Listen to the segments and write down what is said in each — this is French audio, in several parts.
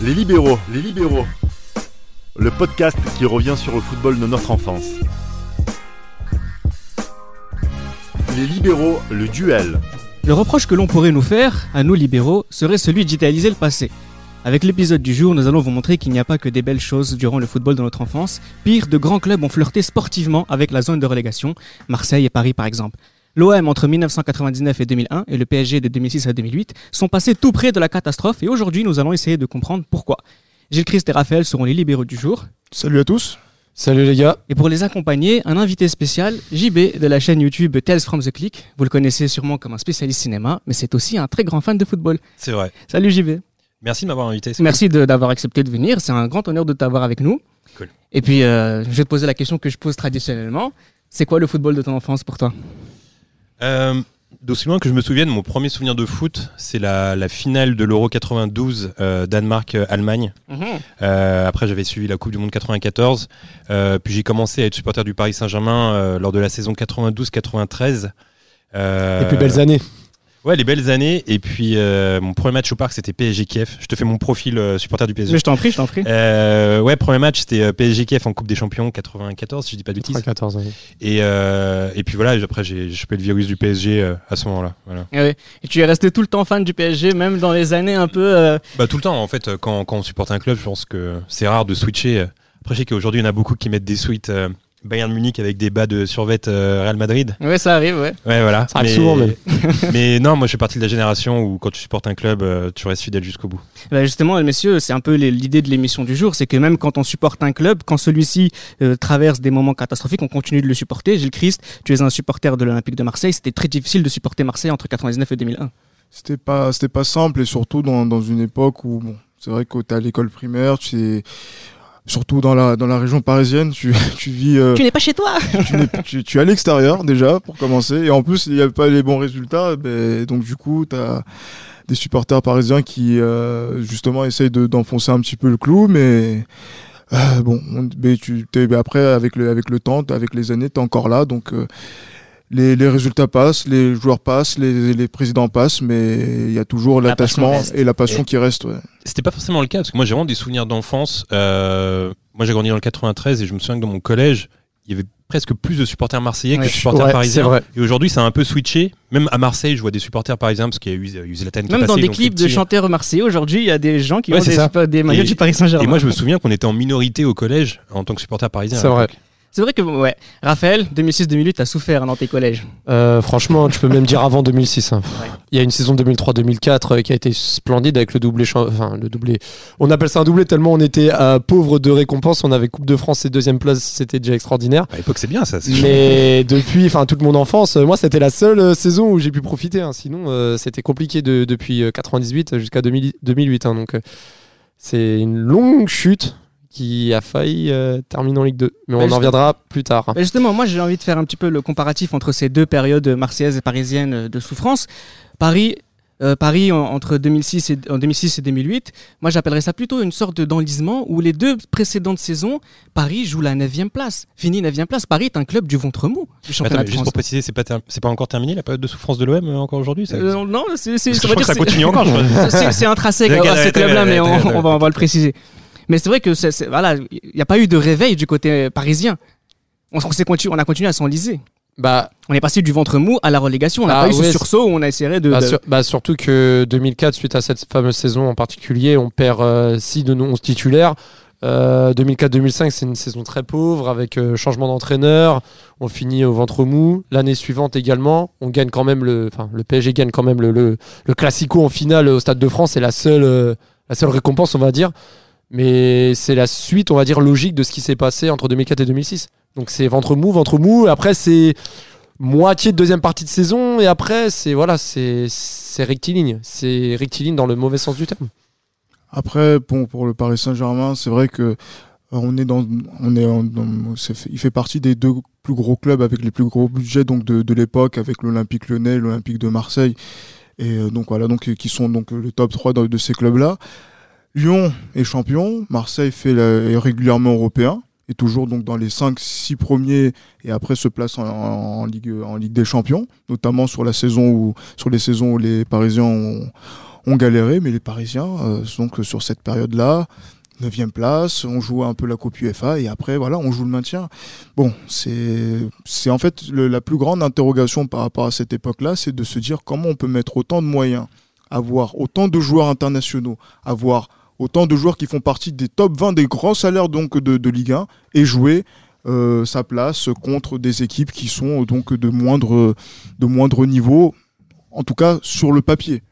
Les libéraux, les libéraux. Le podcast qui revient sur le football de notre enfance. Les libéraux, le duel. Le reproche que l'on pourrait nous faire, à nous libéraux, serait celui d'idéaliser le passé. Avec l'épisode du jour, nous allons vous montrer qu'il n'y a pas que des belles choses durant le football de notre enfance. Pire, de grands clubs ont flirté sportivement avec la zone de relégation, Marseille et Paris par exemple. L'OM entre 1999 et 2001 et le PSG de 2006 à 2008 sont passés tout près de la catastrophe et aujourd'hui nous allons essayer de comprendre pourquoi. Gilles Christ et Raphaël seront les libéraux du jour. Salut à tous. Salut les gars. Et pour les accompagner, un invité spécial, JB de la chaîne YouTube Tales from the Click. Vous le connaissez sûrement comme un spécialiste cinéma, mais c'est aussi un très grand fan de football. C'est vrai. Salut JB. Merci de m'avoir invité. Merci d'avoir accepté de venir. C'est un grand honneur de t'avoir avec nous. Cool. Et puis, euh, je vais te poser la question que je pose traditionnellement. C'est quoi le football de ton enfance pour toi? cool. Euh, D'aussi loin que je me souvienne, mon premier souvenir de foot, c'est la, la finale de l'Euro 92, euh, Danemark-Allemagne. Euh, après, j'avais suivi la Coupe du Monde 94. Euh, puis j'ai commencé à être supporter du Paris Saint-Germain euh, lors de la saison 92-93. Euh, Les plus belles années. Ouais, les belles années. Et puis, euh, mon premier match au parc, c'était PSG Kiev. Je te fais mon profil euh, supporter du PSG. Mais je t'en prie, je t'en prie. Euh, ouais, premier match, c'était euh, PSG Kiev en Coupe des Champions 94, si je dis pas de bêtises. 14 ans. Et, euh, et puis voilà, après j'ai chopé le virus du PSG euh, à ce moment-là. Voilà. Et, ouais. Et tu es resté tout le temps fan du PSG, même dans les années un peu. euh, Bah, tout le temps, en fait, quand, quand on supporte un club, je pense que c'est rare de switcher. Après, je sais qu'aujourd'hui, il y en a beaucoup qui mettent des suites euh, Bayern Munich avec des bas de survêt euh, Real Madrid. Ouais, ça arrive, ouais. Ouais, voilà. Ça arrive souvent, même. mais non, moi, je fais partie de la génération où quand tu supportes un club, euh, tu restes fidèle jusqu'au bout. Bah, justement, messieurs, c'est un peu l'idée de l'émission du jour, c'est que même quand on supporte un club, quand celui-ci euh, traverse des moments catastrophiques, on continue de le supporter. Gilles Christ, tu es un supporter de l'Olympique de Marseille. C'était très difficile de supporter Marseille entre 99 et 2001. C'était pas, c'était pas simple et surtout dans, dans une époque où, bon, c'est vrai que t'es à l'école primaire, tu sais, surtout dans la, dans la région parisienne, tu, tu vis, euh, Tu n'es pas chez toi. tu, tu, tu es à l'extérieur déjà pour commencer. Et en plus il n'y a pas les bons résultats, donc du coup t'as des supporters parisiens qui euh, justement essayent de- d'enfoncer un petit peu le clou, mais euh, bon, on- mais tu, mais après avec le, avec le temps, avec les années, t'es encore là, donc euh, les, les résultats passent, les joueurs passent, les, les présidents passent, mais il y a toujours l'attachement et la passion Et- qui reste. Ouais. C'était pas forcément le cas, parce que moi, j'ai vraiment des souvenirs d'enfance. Euh, moi, j'ai grandi dans le 93 et je me souviens que dans mon collège, il y avait presque plus de supporters marseillais que de supporters Ouais, parisiens. Et aujourd'hui, ça a un peu switché. Même à Marseille, je vois des supporters parisiens parce qu'il y a eu, eu Zlatan qui est Même dans passé, des clips de petits- chanteurs marseillais, aujourd'hui, il y a des gens qui Ouais, ont c'est des, des maillots du Paris Saint-Germain. Et moi, je me souviens qu'on était en minorité au collège en tant que supporter parisien. C'est vrai. C'est vrai que, ouais, Raphaël, 2006-2008, t'as souffert dans tes collèges. Euh, franchement, tu peux même dire avant 2006. hein. Ouais. Il y a une saison 2003-2004 euh, qui a été splendide avec le doublé. Enfin, le doublé. On appelle ça un doublé tellement on était euh, pauvre de récompenses. On avait Coupe de France et deuxième place. C'était déjà extraordinaire. À l'époque, c'est bien ça. c'est Mais depuis, enfin toute mon enfance, euh, moi c'était la seule saison où j'ai pu profiter. hein. Sinon, euh, c'était compliqué de- depuis euh, 98 jusqu'à 2000 2008. hein. Donc, c'est une longue chute qui a failli euh, terminer en Ligue 2. Mais on en reviendra plus tard. justement, moi j'ai envie de faire un petit peu le comparatif entre ces deux périodes marseillaises et parisiennes euh, de souffrance. Paris, euh, Paris en- entre 2006 et, en 2006 et 2008, moi j'appellerais ça plutôt une sorte d'enlisement où les deux précédentes saisons, Paris joue la 9 place. Fini 9 place, Paris est un club du ventre mou du Attends, championnat mais de juste France. pour préciser, c'est pas, pas encore terminé la période de souffrance de l'OM encore aujourd'hui Euh, non, c'est ça ça continue encore. c'est- c'est intrinsèque à ce ouais, club-là, ouais, mais ouais, on, ouais, on va, on va le préciser. Mais c'est vrai que c'est- voilà, il n'y a pas eu de réveil du côté parisien. On, on s'est continu- on a continué à s'enliser. Bah, On est passé du ventre mou à la relégation. On n'a Ah pas eu ce ouais, sursaut où on a essayé de. Bah, de- sur- bah, surtout que 2004, suite à cette fameuse saison en particulier, on perd 6 de nos 11 titulaires. Euh, 2004-2005, c'est une saison très pauvre avec euh, changement d'entraîneur. On finit au ventre mou. L'année suivante également, on gagne quand même le, enfin, le PSG gagne quand même le, le, le Classico en finale au Stade de France. C'est la seule, euh, la seule récompense, on va dire. Mais c'est la suite, on va dire, logique de ce qui s'est passé entre 2004 et 2006. Donc c'est ventre mou, ventre mou. Après, c'est moitié de deuxième partie de saison. Et après, c'est voilà, c'est rectiligne. C'est rectiligne dans le mauvais sens du terme. Après, bon, pour le Paris Saint-Germain, c'est vrai que euh, on est dans, on est il fait partie des deux plus gros clubs avec les plus gros budgets donc de, de l'époque, avec l'Olympique Lyonnais, l'Olympique de Marseille, et euh, donc voilà, donc qui sont donc le top 3 de, de ces clubs-là. Lyon est champion, Marseille fait est régulièrement européen, et toujours donc dans les 5-6 premiers, et après se place en, Ligue, des Champions, notamment sur la saison où, sur les saisons où les Parisiens ont, galéré, mais les Parisiens, euh, donc sur cette période-là, 9 place, on joue un peu la Coupe UEFA et après voilà, on joue le maintien. Bon, c'est en fait la plus grande interrogation par rapport à cette époque-là, c'est de se dire comment on peut mettre autant de moyens, avoir autant de joueurs internationaux, avoir autant de joueurs qui font partie des top 20 des grands salaires donc de, de Ligue 1 et jouer euh, sa place contre des équipes qui sont donc de moindre de moindre niveau, en tout cas sur le papier.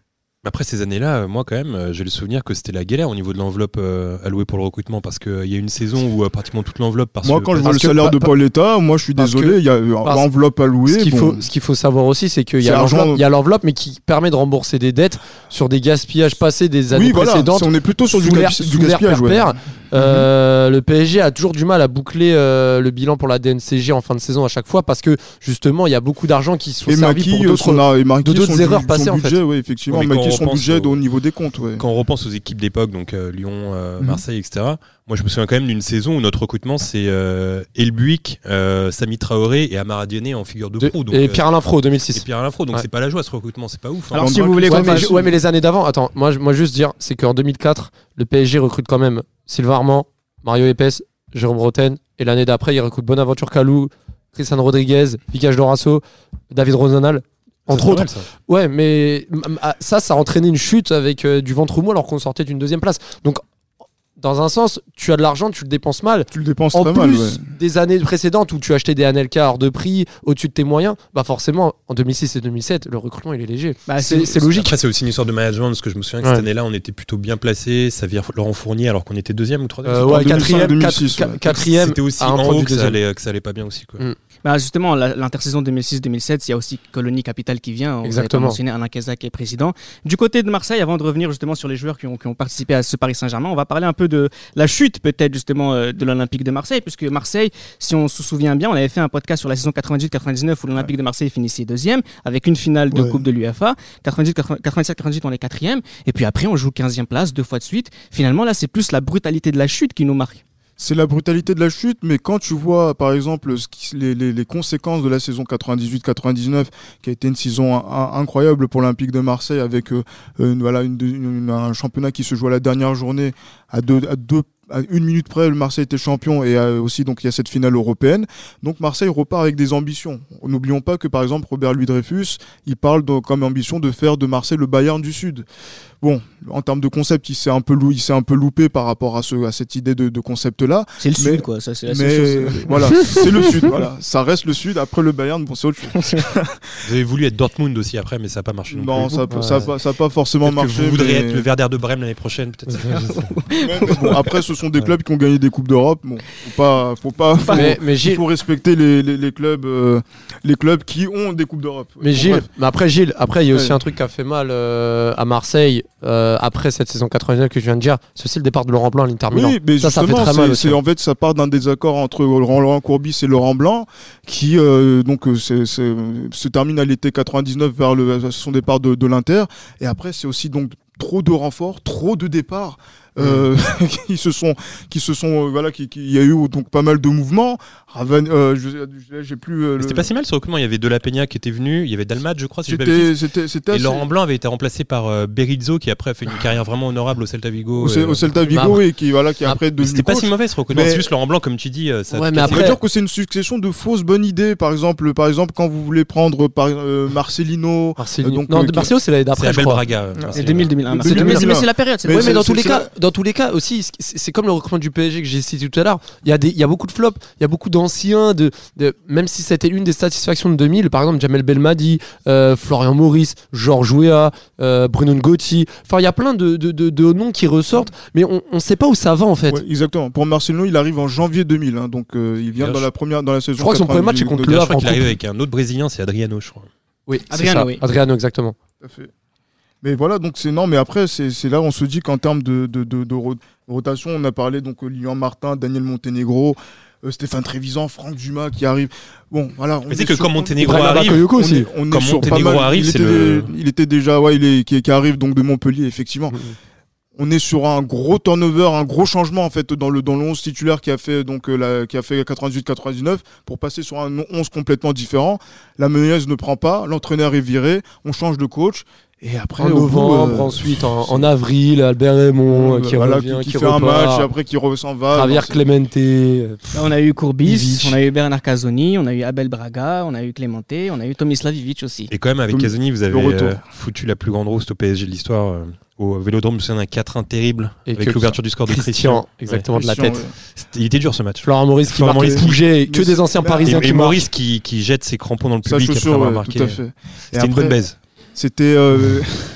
Après ces années-là, euh, moi quand même, euh, j'ai le souvenir que c'était la galère au niveau de l'enveloppe euh, allouée pour le recrutement parce qu'il y a une saison où euh, pratiquement toute l'enveloppe parce Moi, que- quand je vois le salaire de pa- Paul moi je suis désolé, il y a l'enveloppe allouée. Ce qu'il bon, faut, savoir aussi, c'est qu'il y C'est a l'enveloppe, mais qui permet de rembourser des dettes sur des gaspillages passés des années oui, voilà, précédentes. on est plutôt sur du, gaspillage. ouais. Euh, Le PSG a toujours du mal à boucler euh, le bilan pour la DNCG en fin de saison à chaque fois parce que justement il y a beaucoup d'argent qui sont Et servis Maki, pour euh, d'autres. son, erreurs son passées, en budget, ouais, effectivement, Oui, mais quand Maki, on son repense budget au- au niveau des comptes. Ouais. quand on repense aux équipes d'époque, donc euh, Lyon, euh, Mhm. Marseille, etc. Moi, je me souviens quand même d'une saison où notre recrutement c'est euh, Elbuic, euh, Sami Traoré et Amara Diéné en figure de De- proue. donc, et Pierre Alain Fro et 2006. Pierre Linfro. Donc Ouais. c'est pas la joie ce recrutement, c'est pas ouf. hein. Alors, si vous voulez Ouais mais, ouais, les années d'avant, attends, moi juste dire, c'est qu'en 2004, le PSG recrute quand même Sylvain Armand, Mario Epes, Jérôme Roten, et l'année d'après, il recrute Bonaventure Calou, Cristiano Rodriguez, Vicage Dorasso, David Rosanal, entre autres. mal, ça. Ouais, mais ah, ça, ça a entraîné une chute avec euh, du ventre mou alors qu'on sortait d'une deuxième place. Donc, dans un sens, tu as de l'argent, tu le dépenses mal. Tu le dépenses En très plus mal. ouais. des années précédentes où tu achetais des Anelka hors de prix, au-dessus de tes moyens, bah forcément, en 2006 et 2007, le recrutement, il est léger. Bah, c'est c'est logique. Après, c'est aussi une histoire de management parce que je me souviens que Ouais. cette année-là, on était plutôt bien placé. Ça vient Laurent Fournier alors qu'on était deuxième ou troisième. Euh, c'était ouais, pas- 2005, quatrième, 2006, quatre- ouais. quatrième, C'était aussi à un en haut du que ça, deuxième. allait, que ça allait pas bien aussi. Quoi. Mm. Bah justement, l'intersaison 2006-2007, il y a aussi Colonie Capital qui vient. On Exactement. Mentionné Alain Casac qui est président. Du côté de Marseille, avant de revenir justement sur les joueurs qui ont, qui ont participé à ce Paris Saint-Germain, on va parler un peu de la chute peut-être justement euh, de l'Olympique de Marseille, puisque Marseille, si on se souvient bien, on avait fait un podcast sur la saison 98-99 où l'Olympique de Marseille finissait deuxième avec une finale de Ouais. Coupe de l'UFA. 97-98, on est quatrième. Et puis après, on joue 15e place deux fois de suite. Finalement, là, c'est plus la brutalité de la chute qui nous marque. C'est la brutalité de la chute, mais quand tu vois, par exemple, les, conséquences de la saison 98-99, qui a été une saison in- in- incroyable pour l'Olympique de Marseille, avec euh, voilà, un championnat qui se joue à la dernière journée, à deux, à deux à une minute près, le Marseille était champion et euh, aussi donc il y a cette finale européenne. Donc Marseille repart avec des ambitions. N'oublions pas que par exemple Robert Louis Dreyfus, il parle comme ambition de faire de Marseille le Bayern du Sud. Bon, en termes de concept, il s'est un peu lou- il s'est un peu loupé par rapport à ce à cette idée de, de concept là. C'est le Mais- sud, quoi. Ça, c'est la Mais chose. voilà, c'est le Sud. Voilà, ça reste le Sud. Après le Bayern, bon, c'est autre chose. Vous avez voulu être Dortmund aussi après, mais ça n'a pas marché non, Non, plus. ça, Ouais. ça, ça a pas forcément Peut-être que marché. vous voudriez mais- être le Werder de Brême l'année prochaine, peut-être. Ouais, mais bon, après, ce sont des clubs qui ont gagné des coupes d'Europe. Bon, faut pas, faut pas, faut, Mais, mais il Gilles, faut respecter les, les, les clubs, euh, les clubs qui ont des coupes d'Europe. mais Bon, Gilles, mais après Gilles, après il y a aussi Ouais. un truc qui a fait mal euh, à Marseille euh, après cette saison 99 que je viens de dire, c'est aussi le départ de Laurent Blanc à l'Inter Milan. Oui, mais ça, ça fait justement, très mal c'est- aussi. c'est- en fait, ça part d'un désaccord entre Laurent Courbis et Laurent Blanc, qui euh, donc euh, c'est- c'est- se termine à l'été 99 vers le, son départ de, de l'Inter. Et après, c'est aussi donc trop de renforts, trop de départs. Euh, qui se sont qui se sont euh, voilà qui, qui- il y a eu donc pas mal de mouvements Raven euh, j'ai plus euh, le- C'était pas si mal ce recrutement. Il y avait De La Peña qui était venu, il y avait Dalmat, je crois, si c'était c'était c'était Et assez- Laurent Blanc avait été remplacé par euh, Berizzo qui après a fait une carrière vraiment honorable au Celta Vigo. au, Ce- euh, au Celta Vigo après- et qui voilà qui Ah, après C'était pas si mauvais ce recrutement. Mais- C'est juste Laurent Blanc, comme tu dis, euh, ça Ouais, mais après- dire que c'est une succession de fausses bonnes idées. Par exemple, par exemple, quand vous voulez prendre par, euh, Marcelino, Euh, donc, non, euh, Marseille, c'est l'année C'est d'après, crois. Braga. euh, C'est Marseille. 2000-2001. Mais C'est 2000, mais c'est la période. c'est Mais c'est- dans c'est- tous les c'est cas, dans tous les cas aussi, c'est- comme le recrutement du PSG que j'ai cité tout à l'heure. Il y a des, il y a beaucoup de flops, il y a beaucoup d'anciens, de, de, même si c'était une des satisfactions de 2000, par exemple Jamel Belmadi, euh, Florian Maurice, Georges Weah, euh, Bruno Ngotti. Enfin, il y a plein de, de, de, de noms qui ressortent, mais on, on sait pas où ça va en fait. Ouais, exactement. Pour Marcelino, il arrive en janvier 2000, hein, donc euh, il vient dans la première, dans la saison. Je crois que son premier match est 98, contre le D'ailleurs, je Havre crois qu'il arrive avec un autre Brésilien, c'est Adriano, je crois. Oui, Adriano, ça. oui. Adriano, exactement. Tout à fait. Mais voilà, donc c'est non, mais après, c'est c'est là où on se dit qu'en termes de, de, de, de ro- rotation, on a parlé donc euh, Lilian Martin, Daniel Montenegro, euh, Stéphane Trévisan, Franck Dumas qui arrive. Bon, voilà. on Mais c'est est que quand Ibrahima arrive, on aussi. est, on est Quand mal. arrive, il, était le- il était déjà, ouais, il est qui, qui arrive donc de Montpellier, effectivement. Mhm. On est sur un gros turnover, un gros changement en fait dans le dans le 11 titulaire qui a fait donc euh, la, qui a fait 98-99 pour passer sur un 11 complètement différent. La menace ne prend pas, l'entraîneur est viré, on change de coach. Et après, en bout, novembre, euh, ensuite en, en avril, Albert Raymond euh, qui voilà, revient, qui, qui, fait un match et après qui s'en va. Javier Clemente. Là, on a eu Courbis, Ivic. on a eu Bernard Casoni, on a eu Abel Braga, on a eu Clemente, on a eu Tomislav Ivic aussi. Et quand même, avec Casoni, vous avez euh, foutu la plus grande rousse au PSG de l'histoire. Au Vélodrome, souviens d'un 4-1 terrible Et avec que- l'ouverture du score de Christian, Christian. exactement de la tête. ouais. Il était dur ce match. Florent Maurice qui Florent marque Maurice bougeait, que des anciens c'est- Et, parisiens et qui marquent. Maurice qui, qui jette ses crampons dans le public après avoir ouais, marqué. Et C'était une bonne baise. C'était euh,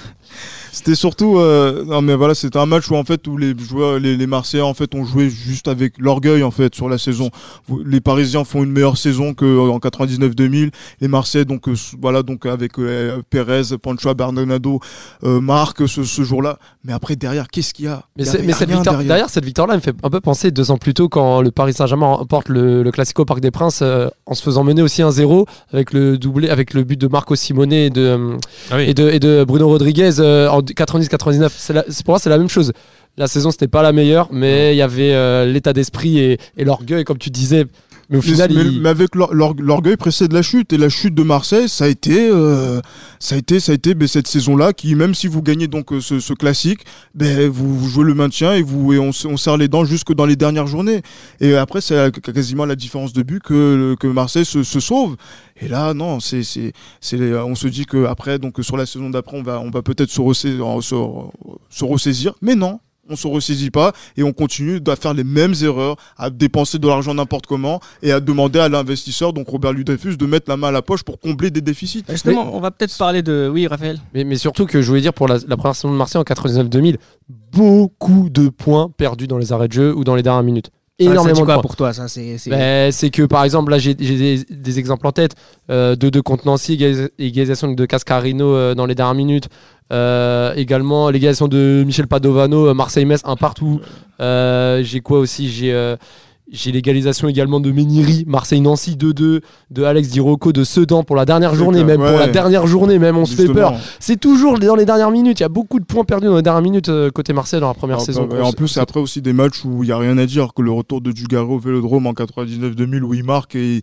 c'était surtout euh, non mais voilà c'était un match où en fait où les joueurs les, les Marseillais en fait ont joué juste avec l'orgueil en fait sur la saison les Parisiens font une meilleure saison que euh, en 99-2000 les Marseillais donc euh, voilà donc avec euh, Pérez Pancho Bernardo euh, marquent ce, ce jour-là mais après derrière qu'est-ce qu'il y a? Mais, a cette victoire, derrière. derrière cette victoire-là, elle me fait un peu penser deux ans plus tôt quand le Paris Saint-Germain remporte le, le Classico au Parc des Princes euh, en se faisant mener aussi 1-0 avec le doublé, avec le but de Marco Simone et de, Ah oui. et de, et de Bruno Rodriguez euh, en 90-99. C'est la- c'est- Pour moi, c'est la même chose. La saison, c'était pas la meilleure, mais il y avait euh, l'état d'esprit et l'orgueil, comme tu disais. Mais au final, mais, il- mais avec l'or- l'or- l'orgueil précède la chute. Et la chute de Marseille ça a été euh, ça a été ça a été ben, cette saison là qui même si vous gagnez donc euh, ce, ce classique ben vous, vous jouez le maintien et vous et on, se- on serre les dents jusque dans les dernières journées. Et après c'est à- quasiment la différence de but que que Marseille se, se sauve. Et là non c'est c'est on se dit que après donc sur la saison d'après on va on va peut-être se, ressa- se se ressaisir. Mais non on se ressaisit pas et on continue à faire les mêmes erreurs, à dépenser de l'argent n'importe comment et à demander à l'investisseur, donc Robert Ludefus, de mettre la main à la poche pour combler des déficits. Justement, on va peut-être parler de. Oui, Raphaël. Mais, mais surtout que je voulais dire pour la, la première saison de Marseille en 99-2000, beaucoup de points perdus dans les arrêts de jeu ou dans les dernières minutes. Ça, ça Énormément de quoi pour toi ça c'est c'est- Ben, c'est que par exemple là j'ai des, des exemples en tête euh, de deux contre Nancy égalis- égalisation de Cascarino euh, dans les dernières minutes Euh, également l'égalisation de Michel Padovano euh, Marseille-Metz un partout. Euh, j'ai quoi aussi? J'ai euh, l'égalisation également de Méniri Marseille-Nancy 2-2 de Alex Di Rocco de Sedan pour la dernière journée même pour la dernière journée même on se fait peur. C'est toujours dans les dernières minutes il y a beaucoup de points perdus dans les dernières minutes côté Marseille dans la première Alors, saison. bah, et en plus, c'est après aussi des matchs où il n'y a rien à dire, que le retour de Dugarry au Vélodrome en 99-2000 où il marque et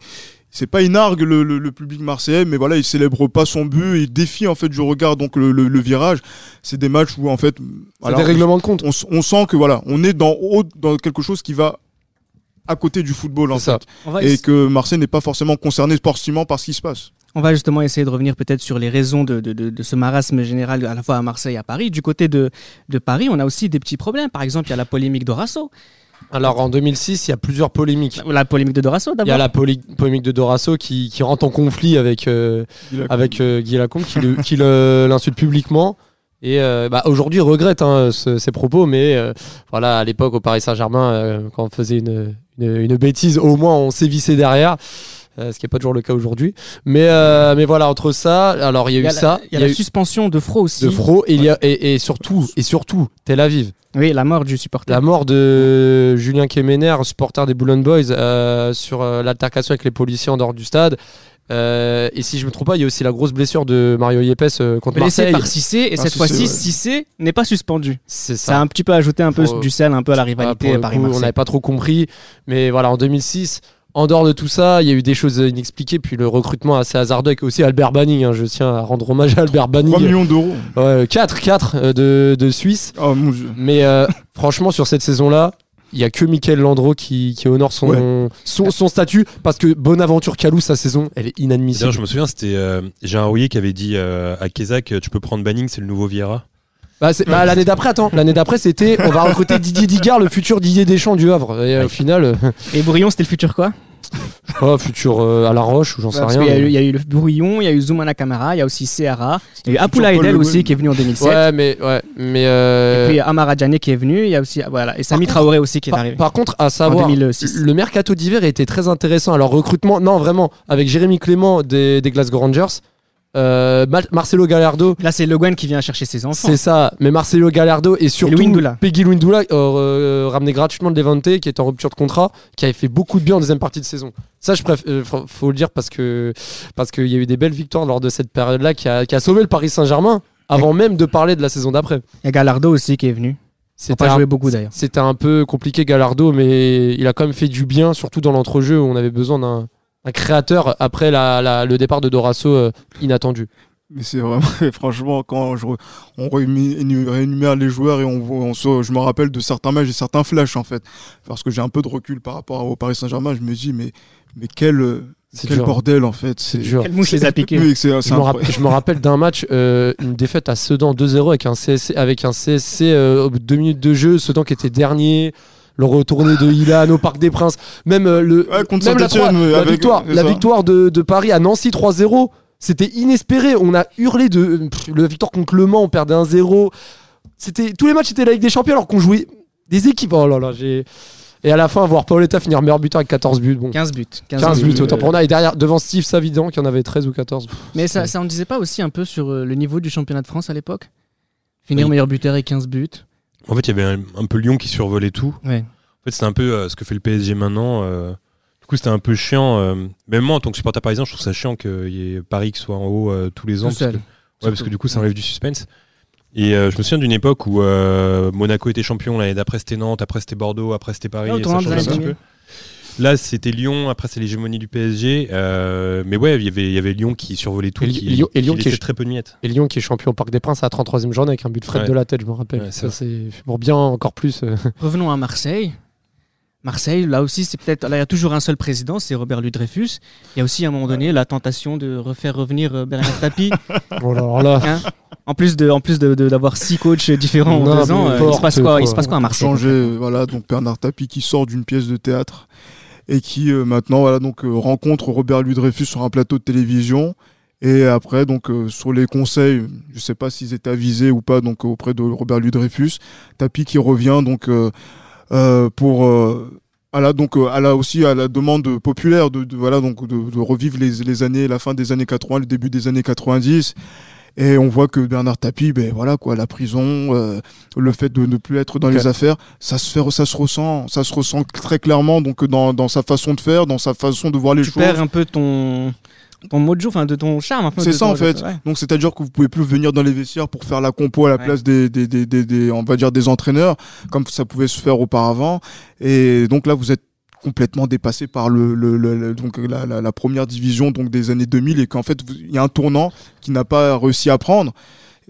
c'est pas il nargue le, le- le public marseillais, mais voilà, il célèbre pas son but, il défie en fait du regard donc le, le- le virage. C'est des matchs où en fait, voilà, des règlements de compte on, sent que voilà, on est dans haut dans quelque chose qui va à côté du football en fait, et que Marseille n'est pas forcément concerné sportivement par ce qui se passe. on va justement essayer de revenir peut-être sur les raisons de, de- de- de ce marasme général à la fois à Marseille et à Paris. Du côté de, de Paris, on a aussi des petits problèmes. Par exemple, il y a la polémique Dorasso. Alors en 2006 il y a plusieurs polémiques La polémique de Dorasso Il y a d'abord. la poly- polémique de Dorasso qui, qui rentre en conflit avec, euh, avec euh, Guy Lacombe, qui l'insulte publiquement. Et euh, bah, aujourd'hui, il regrette hein, ce- ses propos, mais euh, voilà, à l'époque, au Paris Saint-Germain, euh, quand on faisait une, une, une bêtise, au moins on sévissait derrière. euh, ce qui n'est pas toujours le cas aujourd'hui. Mais, euh, mais voilà, entre ça, alors il y a eu la- ça, il y a la suspension de Fro aussi. de Fro, et, y a, et, et surtout, et surtout, Tel Aviv. Oui, la mort du supporter. La mort de Julien Kemener, supporter des Boulogne Boys, euh, sur euh, l'altercation avec les policiers en dehors du stade. Euh, et si je me trompe pas, il y a aussi la grosse blessure de Mario Yepes euh, contre Blessé Marseille. par Cissé et Ah, cette Cissé, fois-ci, ouais. Cissé n'est pas suspendu. C'est Ça a un petit peu ajouté un peu Pour- du sel un peu à la pour rivalité le coup, on Paris-Marseille. n'avait pas trop compris. Mais voilà, en 2006, en dehors de tout ça, il y a eu des choses inexpliquées. Puis le recrutement assez hasardeux avec aussi Albert Banning. hein. je tiens à rendre hommage à Albert 3 Banning. millions d'euros. Ouais, 4, 4 euh, de, de Suisse. Oh mon dieu. Mais euh, franchement, sur cette saison-là, il y a que Michael Landreau qui, qui honore son, son, son statut parce que Bonaventure Calou, sa saison, elle est inadmissible. Je me souviens, c'était euh, Gérard Rouillet qui avait dit euh, à Kézak Tu peux prendre Banning, c'est le nouveau Vieira. Bah, c'est- bah, l'année d'après, attends, l'année d'après, c'était on va recruter Didier Digard, le futur Didier Deschamps du Havre. Et euh, au final, euh, Et Brouillon, c'était le futur quoi? Oh, futur euh, Alain Roche ou j'en sais rien. mais- il y a eu le Brouillon, il y a eu Zoumana Camara, il y a aussi Seara, il y a eu Paul Edel aussi qui est venu en 2007. Ouais, mais ouais, mais Et euh, puis Amara Djane qui est venu, il y a aussi voilà et Sami contre- Traoré aussi qui est par, arrivé. par contre, à savoir, 2006. le mercato d'hiver a été très intéressant. Alors recrutement, non vraiment, avec Jérémy Clément des, des Glasgow Rangers, euh, Marcelo Gallardo. Là, c'est Le Guen qui vient chercher ses enfants. C'est ça, mais Marcelo Gallardo et surtout Lwindula. Peggy Lwindula, euh, euh, ramené gratuitement de Levante, qui est en rupture de contrat, qui avait fait beaucoup de bien en deuxième partie de saison. Ça, je préfère, euh, faut, le dire parce que parce qu'il y a eu des belles victoires lors de cette période-là qui a, qui a sauvé le Paris Saint-Germain avant même de parler de la saison d'après. Il y a Gallardo aussi qui est venu. Pas un- joué beaucoup d'ailleurs. C'était un peu compliqué Gallardo, mais il a quand même fait du bien, surtout dans l'entrejeu où on avait besoin d'un un créateur après la- la- le départ de Dorasso euh, inattendu. Mais c'est vraiment, franchement, quand je on réénu- réénumère les joueurs et on, voit- on se- je me rappelle de certains matchs et certains flashs en fait, parce que j'ai un peu de recul par rapport au Paris Saint-Germain, je me dis mais mais quel euh, C'est quel dur. bordel en fait, C'est dur. Quelle mouche les a piqués. Oui, c'est- c'est Je me, incroyable. rapp- je me rappelle d'un match, euh, une défaite à Sedan 2-0 avec un CSC, avec un CSC euh, deux minutes de jeu, Sedan qui était dernier, le retourné de Ilan au Parc des Princes, même euh, le Ouais, contre même la, oui, la avec- victoire, la victoire de, de Paris à Nancy 3-0, c'était inespéré. On a hurlé de pff, la victoire contre Le Mans, on perdait 1-0. C'était tous les matchs étaient la Ligue des Champions alors qu'on jouait des équipes. Oh là là, j'ai et à la fin voir Paoletta finir meilleur buteur avec 14 buts. Bon, 15 buts. 15, 15 buts buts, autant euh, pour on a et derrière devant Steve Savidan qui en avait 13 ou 14. Mais ça, ça en disait pas aussi un peu sur euh, le niveau du championnat de France à l'époque? Finir Oui. meilleur buteur et 15 buts. En fait, il y avait un, un peu Lyon qui survolait tout. Ouais. En fait, c'était un peu euh, ce que fait le PSG maintenant. euh. Du coup, c'était un peu chiant. euh. Même moi, en tant que supporter parisien, je trouve ça chiant qu'il y ait Paris qui soit en haut euh, tous les ans. Tout parce seul. que- Ouais, parce que du coup, ça enlève du suspense. Et euh, je me souviens d'une époque où euh, Monaco était champion, l'année d'après c'était Nantes, après c'était Bordeaux, après c'était Paris. Et ça un années petit 2000. peu. Là, c'était Lyon, après c'est l'hégémonie du PSG. euh, mais ouais, il y avait- il y avait Lyon qui survolait tout. Et qui, Lyon- et Lyon qui est- très peu de miettes. Et Lyon qui est champion au Parc des Princes à la 33e journée avec un but de Fred Ouais. de la tête, je me rappelle. Ouais, ça c'est pour bien encore plus. euh, Revenons à Marseille. Marseille, là aussi, c'est peut-être. Là, il y a toujours un seul président, c'est Robert Louis Dreyfus. Il y a aussi à un moment donné la tentation de refaire revenir euh, Bernard Tapie. bon, alors là, hein? En plus de, en plus de, de- d'avoir six coachs différents en deux ans, euh, il se passe quoi, n'importe il se passe quoi à Marseille changer, voilà, donc Bernard Tapie qui sort d'une pièce de théâtre et qui euh, maintenant voilà donc euh, rencontre Robert Louis Dreyfus sur un plateau de télévision. Et après donc euh, sur les conseils, je sais pas s'ils étaient avisés ou pas donc auprès de Robert Louis Dreyfus, Tapie qui revient donc euh, euh, pour euh, à la, donc à la aussi à la demande populaire de, de- voilà donc de, de revivre les, les années la fin des années 80 le début des années 90 et on voit que Bernard Tapie ben voilà quoi la prison euh, le fait de ne plus être dans les affaires ça se fait ça se ressent ça se ressent très clairement donc dans, dans sa façon de faire dans sa façon de voir les Tu choses perds un peu ton, ton mojo, enfin de ton charme. c'est ça ton- en fait. ouais. Donc c'est à dire que vous pouvez plus venir dans les vestiaires pour faire la compo à la Ouais. place des, des, des, des, des- on va dire des entraîneurs comme ça pouvait se faire auparavant. Et donc là vous êtes complètement dépassé par le, le, donc la, la, la première division donc des années 2000 et qu'en fait il y a un tournant qui n'a pas réussi à prendre.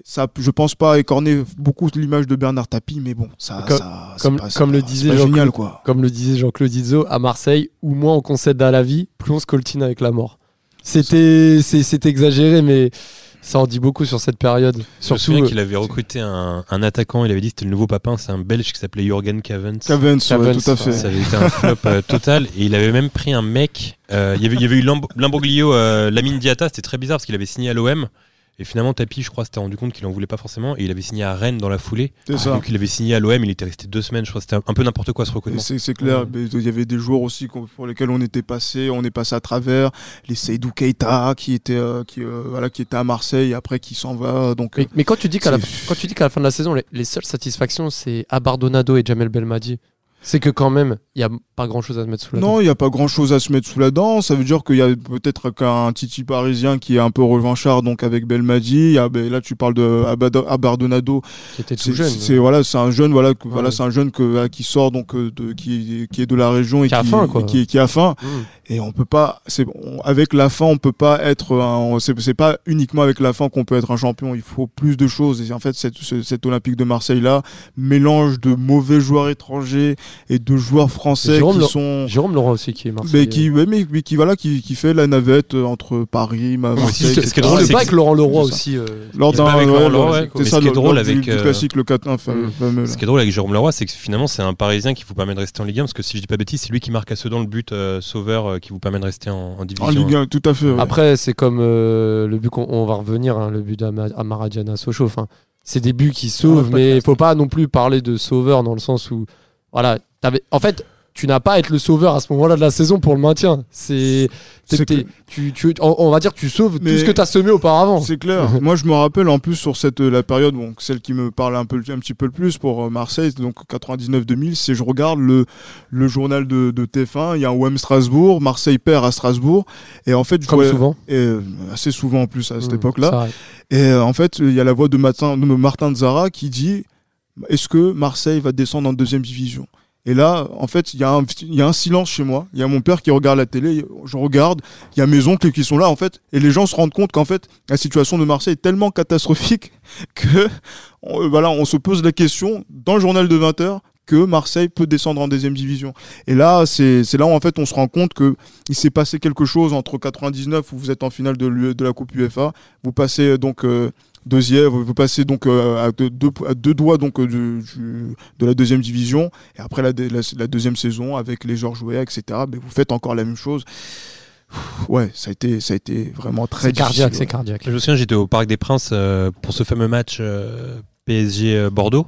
Ça, je pense pas écorner beaucoup l'image de Bernard Tapie, mais bon, ça, Comme- ça- comme- pas- comme le disait Jean-Claude- comme le disait Jean-Claude Izzo à Marseille, où moins on concède à la vie, plus on se coltine avec la mort. C'était, c'est exagéré, mais ça en dit beaucoup sur cette période. Je me Surtout, souviens euh, qu'il avait recruté un, un attaquant, il avait dit que c'était le nouveau papin, c'est un Belge qui s'appelait Jürgen Cavens. Cavens, ouais, tout à fait. Ça avait été un flop euh, total. Et il avait même pris un mec. euh, il, y avait, il y avait eu Lamb- l'imbroglio euh, Lamine Diatta, c'était très bizarre parce qu'il avait signé à l'OM. Et finalement, Tapi, je crois, s'était rendu compte qu'il en voulait pas forcément. Et il avait signé à Rennes dans la foulée. C'est ça. Donc il avait signé à l'OM, il était resté deux semaines. Je crois que c'était un peu n'importe quoi ce recrutement. C'est c'est clair, Ouais. il y avait des joueurs aussi pour lesquels on était passé, on est passé à travers les Seydou Keita qui était euh, qui euh, voilà qui était à Marseille après qui s'en va donc mais, mais quand tu dis qu'à la, c'est- quand tu dis qu'à la fin de la saison, les, les seules satisfactions, c'est Abardonado et Jamel Belmadi, c'est que quand même, il y a pas grand-chose à se mettre sous la dent. non, il n'y a pas grand chose à se mettre sous la dent. Ça veut dire qu'il y a peut-être qu'un Titi parisien qui est un peu revanchard, donc avec Belmadi. Ben, là, tu parles de Abardonado. qui était tout C'est jeune. c'est- voilà, c'est un jeune, voilà, que- voilà, c'est un jeune que, voilà, qui sort donc euh, de, qui, qui est de la région et Qui a faim, quoi. qui, qui a faim. Mmh. Et on peut pas, c'est avec la fin, on peut pas être, un- c'est c'est pas uniquement avec la fin qu'on peut être un champion. Il faut plus de choses. Et en fait, cette, ce- cette Olympique de Marseille là, mélange de mauvais joueurs étrangers et de joueurs français Jérôme qui Laurent- sont, Jérôme Laurent aussi qui est Marseillais. mais qui, ouais, mais, mais qui voilà, qui, qui fait la navette euh, entre Paris, Marseille. ce- ce qui est drôle, c'est pas que- avec Laurent Leroy aussi. euh, lors C'est pas d'un, c'est mais ce ça, qui est lors- drôle avec, du euh, classique le 4-1 fameux, Mm. là. Ce qui est drôle avec Jérôme Leroy, c'est que finalement, c'est un Parisien qui vous permet de rester en Ligue 1. Parce que si je dis pas bêtise, c'est lui qui marque à Sedan le but euh, sauveur euh, qui vous permet de rester en, division. En Ligue 1, tout à fait. Après, c'est comme euh, le but qu'on on va revenir, hein, le but d'Amaradiana Sochaux. Enfin, c'est des buts qui sauvent, Ah, mais il podcast. faut pas non plus parler de sauveur dans le sens où, voilà, t'avais- en fait, tu n'as pas à être le sauveur à ce moment-là de la saison pour le maintien. C'est, que- tu, tu- on, va dire, que tu sauves Mais- tout ce que tu as semé auparavant. C'est clair. Moi, je me rappelle en plus sur cette la période, bon, celle qui me parle un peu, un petit peu le plus pour euh, Marseille, donc 99-2000, c'est je regarde le le journal de, de TF1, il y a un OM Strasbourg, Marseille perd à Strasbourg, et en fait, je Comme voyais- souvent. et, euh, assez souvent en plus à cette Mmh, époque-là, et euh, en fait, il y a la voix de Martin, de Martin Zara qui dit est-ce que Marseille va descendre en deuxième division? Et là, en fait, il y, a un- silence chez moi. Il y a mon père qui regarde la télé, je regarde, il y a mes oncles qui sont là, en fait, et les gens se rendent compte qu'en fait, la situation de Marseille est tellement catastrophique que, on, euh, voilà, on se pose la question dans le journal de 20h que Marseille peut descendre en deuxième division. Et là, c'est là où en fait on se rend compte que il s'est passé quelque chose entre 99 où vous êtes en finale de, de la Coupe UEFA, vous passez euh, donc euh, deuxième, vous passez donc euh, à, deux, deux- à deux doigts donc euh, du- du- de la deuxième division et après la, la- la deuxième saison avec les Georges Weah, etc. ben, vous faites encore la même chose. Ouais, ça a été, ça a été vraiment très C'est cardiaque, difficile, c'est ouais. cardiaque. Je me souviens, j'étais au Parc des Princes euh, pour ce fameux match euh, PSG Bordeaux,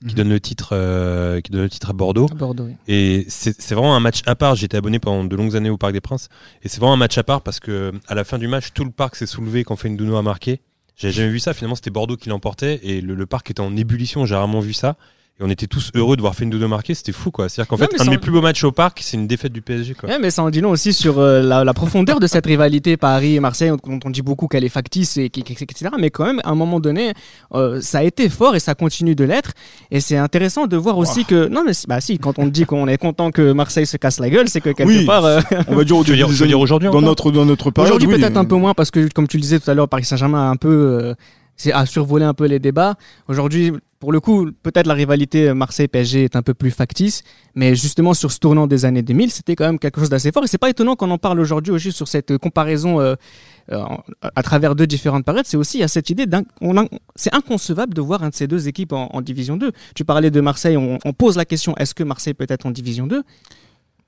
qui Mhm. donne le titre, euh, qui donne le titre à Bordeaux. À Bordeaux, oui. Et c'est vraiment un match à part. J'étais abonné pendant de longues années au Parc des Princes. Et c'est vraiment un match à part parce que à la fin du match, tout le parc s'est soulevé quand Fendouno a marqué. J'avais jamais vu ça. Finalement, c'était Bordeaux qui l'emportait et le, le parc était en ébullition. J'ai rarement vu ça. Et on était tous heureux de voir Fendouno marquer. C'était fou, quoi. C'est-à-dire qu'en fait, un de ça- mes plus beaux matchs au parc, c'est une défaite du PSG, quoi. Ouais, mais ça en dit long aussi sur euh, la, la profondeur de cette rivalité Paris et Marseille, dont on dit beaucoup qu'elle est factice, et, qui- qui- etc. Mais quand même, à un moment donné, euh, ça a été fort et ça continue de l'être. Et c'est intéressant de voir aussi que. Non, mais si- bah, si, quand on dit qu'on est content que Marseille se casse la gueule, c'est que quelque Oui. part. euh, On va dire au dire, des aujourd'hui dans encore notre dans notre. Aujourd'hui, oui, peut-être un euh, peu moins parce que, comme tu le disais tout à l'heure, Paris Saint-Germain a un peu. C'est à survoler un peu les débats. Aujourd'hui, pour le coup, peut-être la rivalité Marseille-PSG est un peu plus factice, mais justement sur ce tournant des années 2000, c'était quand même quelque chose d'assez fort. Et c'est pas étonnant qu'on en parle aujourd'hui aussi sur cette comparaison euh, euh, à travers deux différentes périodes. C'est aussi a cette idée c'est inconcevable de voir un de ces deux équipes en, en division 2. Tu parlais de Marseille, on, on pose la question est-ce que Marseille peut être en division 2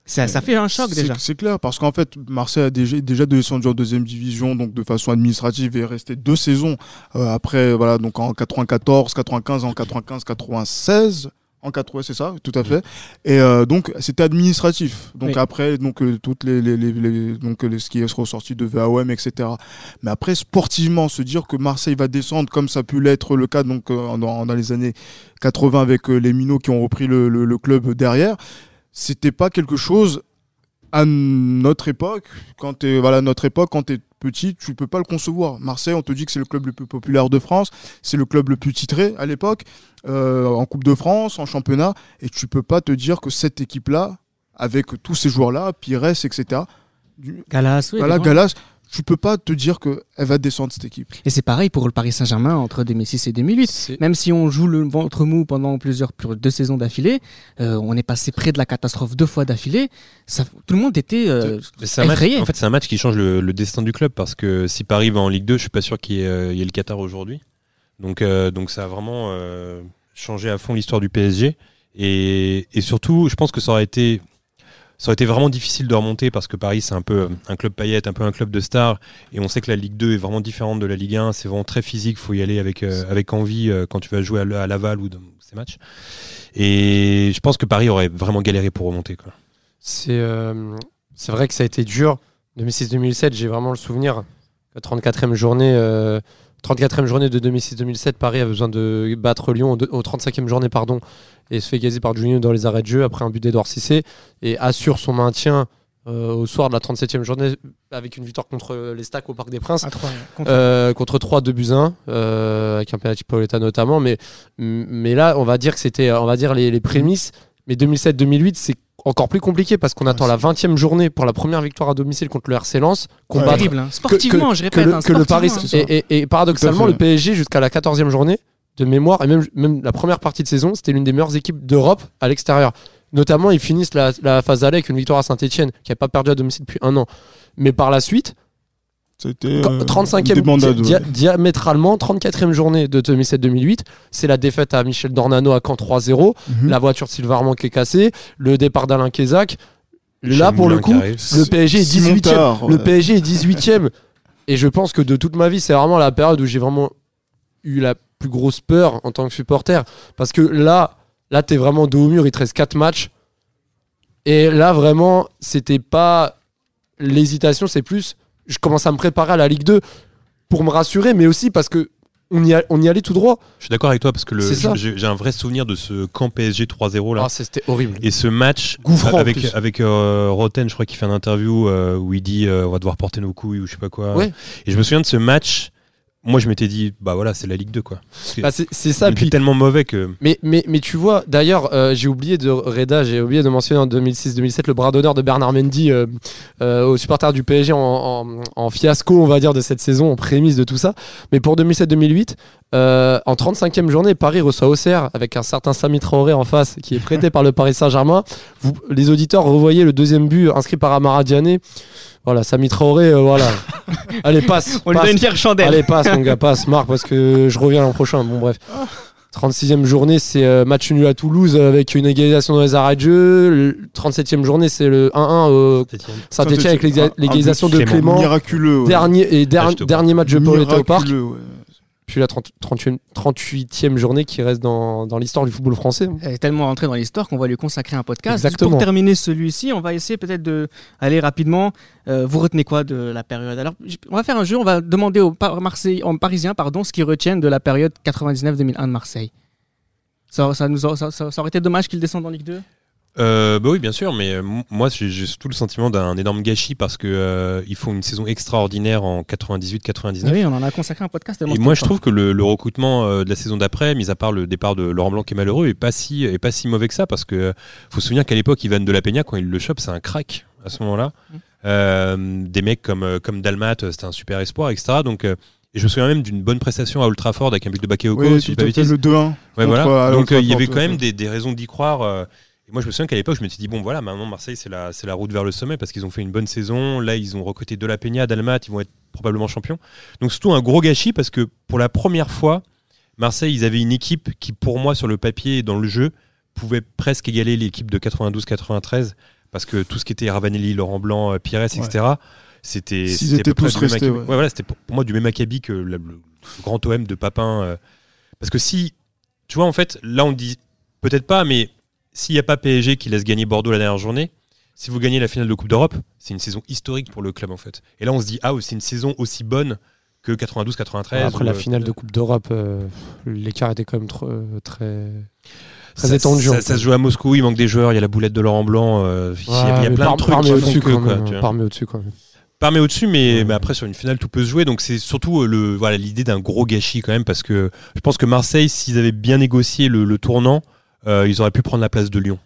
ça, ça fait un choc déjà. C'est clair, parce qu'en fait, Marseille a déjà, déjà descendu en deuxième division, donc de façon administrative, et est resté deux saisons euh, après, voilà, donc en 94, 95, en 95, 96. En 80, c'est ça, tout à fait. Et euh, donc, c'était administratif. Donc Oui. après, donc euh, toutes les, les, les- les- donc les- ce qui est ressorti de VAOM, etc. Mais après, sportivement, se dire que Marseille va descendre, comme ça a pu l'être le cas donc euh, dans, dans les années 80 avec les Minots qui ont repris le, le- le club derrière, c'était pas quelque chose à notre époque, quand t'es voilà notre époque, quand t'es petit, tu peux pas le concevoir. Marseille, on te dit que c'est le club le plus populaire de France, c'est le club le plus titré à l'époque, euh, en Coupe de France, en championnat, et tu peux pas te dire que cette équipe-là, avec tous ces joueurs-là, Pires, etc. du- Galas, oui, voilà, évidemment. Galas, tu peux pas te dire que elle va descendre cette équipe. Et c'est pareil pour le Paris Saint-Germain entre 2006 et 2008. C'est- Même si on joue le ventre mou pendant plusieurs plus- deux saisons d'affilée, euh, on est passé près de la catastrophe deux fois d'affilée. Tout le monde était euh, match- effrayé. en fait, c'est un match qui change le, le destin du club parce que si Paris va en Ligue 2, je suis pas sûr qu'il y, ait, euh, il y ait le Qatar aujourd'hui. Donc, euh, donc ça a vraiment euh, changé à fond l'histoire du PSG. Et, et surtout, je pense que ça aurait été ça aurait été vraiment difficile de remonter parce que Paris c'est un peu euh, un club paillette, un peu un club de stars et on sait que la Ligue 2 est vraiment différente de la Ligue 1, c'est vraiment très physique, faut y aller avec euh, avec envie euh, quand tu vas jouer à, Laval ou dans ces matchs. Et je pense que Paris aurait vraiment galéré pour remonter. C'est vrai que ça a été dur. 2006-2007, j'ai vraiment le souvenir. La 34e journée, 34e journée de 2006-2007, Paris a besoin de battre Lyon au, deux- au 35e journée pardon, et se fait gazer par Juninho dans les arrêts de jeu après un but d'Edouard Cissé et assure son maintien euh, au soir de la 37e journée avec une victoire contre les Stacks au Parc des Princes. contre- Euh, contre 3 2 buts 1 euh, avec un penalty Paoletta notamment mais mais là on va dire que c'était on va dire les, les prémices mais 2007 2008 c'est encore plus compliqué parce qu'on attend la 20e journée pour la première victoire à domicile contre le RC Lens combattre terrible. hein. Sportivement, je que répète. le, hein, que le Paris et, et- et paradoxalement le PSG jusqu'à la 14e journée de mémoire et même, même la première partie de saison c'était l'une des meilleures équipes d'Europe à l'extérieur notamment ils finissent la, la phase aller avec une victoire à Saint-Etienne qui n'a pas perdu à domicile depuis un an mais par la suite C'était quand- euh, 35e, une débandade, dia- ouais. diamétralement, 34e journée de 2007-2008. C'est la défaite à Michel Dornano à Caen 3-0. Mhm. La voiture de Sylvain Armand qui est cassée. Le départ d'Alain Kézac. Là, pour le coup, le PSG est Simon 18e. Tard, Le ouais. PSG est 18e. Et je pense que de toute ma vie, c'est vraiment la période où j'ai vraiment eu la plus grosse peur en tant que supporter. Parce que là, là t'es vraiment dos au mur. Il te reste 4 matchs. Et là, vraiment, c'était pas l'hésitation, c'est plus. Je commence à me préparer à la Ligue 2 pour me rassurer, mais aussi parce que on y, a- on y allait tout droit. Je suis d'accord avec toi parce que j'ai un vrai souvenir de ce camp PSG 3-0 là. Ah, c'était horrible. Et ce match Gouffrant, avec avec euh, Roten, je crois qu'il fait une interview euh, où il dit euh, on va devoir porter nos couilles ou je sais pas quoi. Ouais. Et je me souviens de ce match moi je m'étais dit bah voilà c'est la Ligue 2 quoi. Bah, c'est on ça. Puis, tellement mauvais que mais, mais, mais tu vois, d'ailleurs, euh, j'ai oublié de Reda, j'ai oublié de mentionner en 2006-2007 le bras d'honneur de Bernard Mendy euh, euh, aux supporters du PSG en, en- en fiasco, on va dire, de cette saison, en prémisse de tout ça. Mais pour 2007-2008, euh, en 35e journée, Paris reçoit Auxerre avec un certain Sami Traoré en face qui est prêté par le Paris Saint-Germain. Vous, les auditeurs, revoyez le deuxième but inscrit par Amara Diané. Voilà, Sami Traoré, euh, voilà. Allez, passe. On lui passe. donne une fière chandelle. Allez, passe, mon gars, passe, Marc, parce que je reviens l'an prochain. Bon, bref. 36e journée, c'est euh, match nul à Toulouse avec une égalisation dans les arrêts de jeu. Le 37e journée, c'est le 1-1 au Saint-Etienne avec l'égalisation de Clément. Miraculeux. ouais. Dernier, et der- dernier match de Paul était au parc. Miraculeux, ouais. Puis la 30 38e, 38e journée qui reste dans, dans l'histoire du football français. Elle est tellement rentrée dans l'histoire qu'on va lui consacrer un podcast. Exactement. Pour terminer celui-ci, on va essayer peut-être de aller rapidement. Euh, vous retenez quoi de la période? Alors, on va faire un jeu. On va demander aux Par- Marseille, aux Parisiens, pardon, ce qu'ils retiennent de la période 99-2001 de Marseille. Ça, ça nous a- ça- ça aurait été dommage qu'ils descendent en Ligue 2 Euh, bah oui, bien sûr, mais euh, moi j'ai j'ai surtout le sentiment d'un énorme gâchis parce que euh, ils font une saison extraordinaire en 98-99. Oui, on en a consacré un podcast. Et moi, je trouve que le, le recrutement euh, de la saison d'après, mis à part le départ de Laurent Blanc qui est malheureux, est pas si, est pas si mauvais que ça parce que euh, faut se souvenir qu'à l'époque, Ivan de la Peña, quand il le chope, c'est un crack à ce moment-là. Mm. Euh, des mecs comme, comme Dalmat, c'était un super espoir, etc. Donc, euh, et je me souviens même d'une bonne prestation à Old Trafford avec un but de Bakayoko, Oui, si tout le 2-1. Ouais, voilà. Donc il y avait quand tout même des, des raisons d'y croire. Et moi, je me souviens qu'à l'époque, je m'étais dit bon, voilà, maintenant Marseille, c'est la, c'est la route vers le sommet parce qu'ils ont fait une bonne saison. Là, ils ont recruté De La Peña, Dalmat, ils vont être probablement champions. Donc surtout un gros gâchis parce que pour la première fois, Marseille, ils avaient une équipe qui, pour moi, sur le papier et dans le jeu, pouvait presque égaler l'équipe de 92-93 parce que tout ce qui était Ravanelli, Laurent Blanc, euh, Pires, etc. C'était S'ils étaient tous restés, ouais. Ouais, voilà, c'était pour, moi du même acabit que le grand OM de Papin. euh, parce que si, tu vois, en fait, là on dit peut-être pas, mais s'il n'y a pas PSG qui laisse gagner Bordeaux la dernière journée, si vous gagnez la finale de Coupe d'Europe, c'est une saison historique pour le club en fait. Et là on se dit, ah, c'est une saison aussi bonne que 92-93. Après ou, la euh, finale de Coupe d'Europe, euh, l'écart était quand même euh, très, très ça, étendu. Ça, se joue à Moscou, il manque des joueurs, il y a la boulette de Laurent Blanc, euh, il y a- il y a, Ouais, mais plein par- de trucs parmi au-dessus, quand même, au-dessus quand même. Parmi au-dessus, mais, Ouais. mais après sur une finale tout peut se jouer. Donc c'est surtout euh, le voilà l'idée d'un gros gâchis quand même parce que je pense que Marseille, s'ils avaient bien négocié le, le tournant, euh, ils auraient pu prendre la place de Lyon.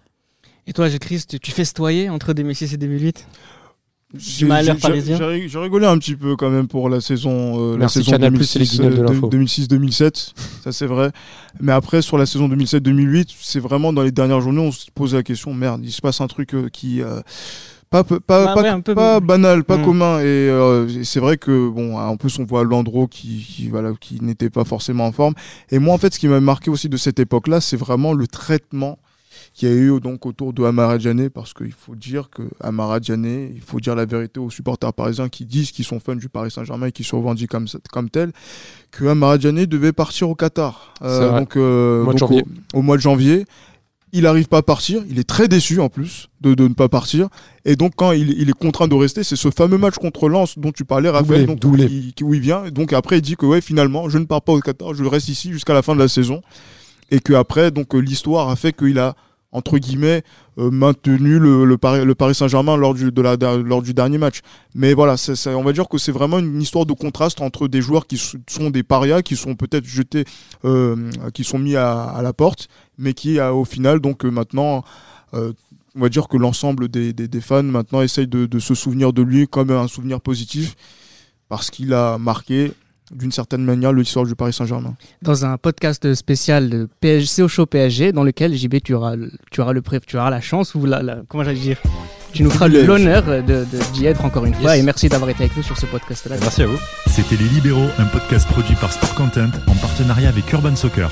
Et toi, Christ, tu festoyais entre 2006 et 2008 J'ai- rigolé un petit peu quand même pour la saison, euh, la saison Canal+, c'est les 2006, guignols de euh, l'info. 2006-2007, ça c'est vrai. Mais après, sur la saison 2007-2008, c'est vraiment dans les dernières journées, on se pose la question, merde, il se passe un truc euh, qui... euh, pas, pas, pas, Bah ouais, un peu- pas banal, pas Mm. commun. Et euh, c'est vrai que, bon, en plus, on voit Landreau qui, qui, voilà, qui n'était pas forcément en forme. Et moi, en fait, ce qui m'a marqué aussi de cette époque-là, c'est vraiment le traitement qu'il y a eu donc autour de Amara Diané, parce qu'il faut dire que Amara Diané, il faut dire la vérité aux supporters parisiens qui disent qu'ils sont fans du Paris Saint-Germain et qui se revendiquent comme, comme tel, que Amara Diané devait partir au Qatar. Euh, donc, euh, Au mois de donc janvier. Au, au mois de janvier. Il n'arrive pas à partir, il est très déçu en plus de, de ne pas partir. Et donc quand il, il est contraint de rester, c'est ce fameux match contre Lens dont tu parlais, Raphaël, Doublé, donc, doublé. où il vient. Et donc après il dit que ouais, finalement, je ne pars pas au Qatar, je reste ici jusqu'à la fin de la saison. Et que après, donc l'histoire a fait qu'il a entre guillemets euh, maintenu le, le Paris, le Paris Saint-Germain lors du, de la, lors du dernier match. Mais voilà, on va dire que c'est vraiment une histoire de contraste entre des joueurs qui sont des parias, qui sont peut-être jetés, euh, qui sont mis à, la porte, mais qui euh, au final donc maintenant on va dire que l'ensemble des, des- fans maintenant essayent de se souvenir de lui comme un souvenir positif parce qu'il a marqué d'une certaine manière l'histoire du Paris Saint-Germain. dans un podcast spécial de PSG, c'est au show PSG, dans lequel JB tu auras, le- tu auras le pré- tu auras la chance ou la, la- comment j'allais dire, tu nous feras l'honneur de, de- d'y être encore une fois Yes. et merci d'avoir été avec nous sur ce podcast-là. Merci à vous. C'était Les Libéraux, un podcast produit par Sport Content en partenariat avec Urban Soccer.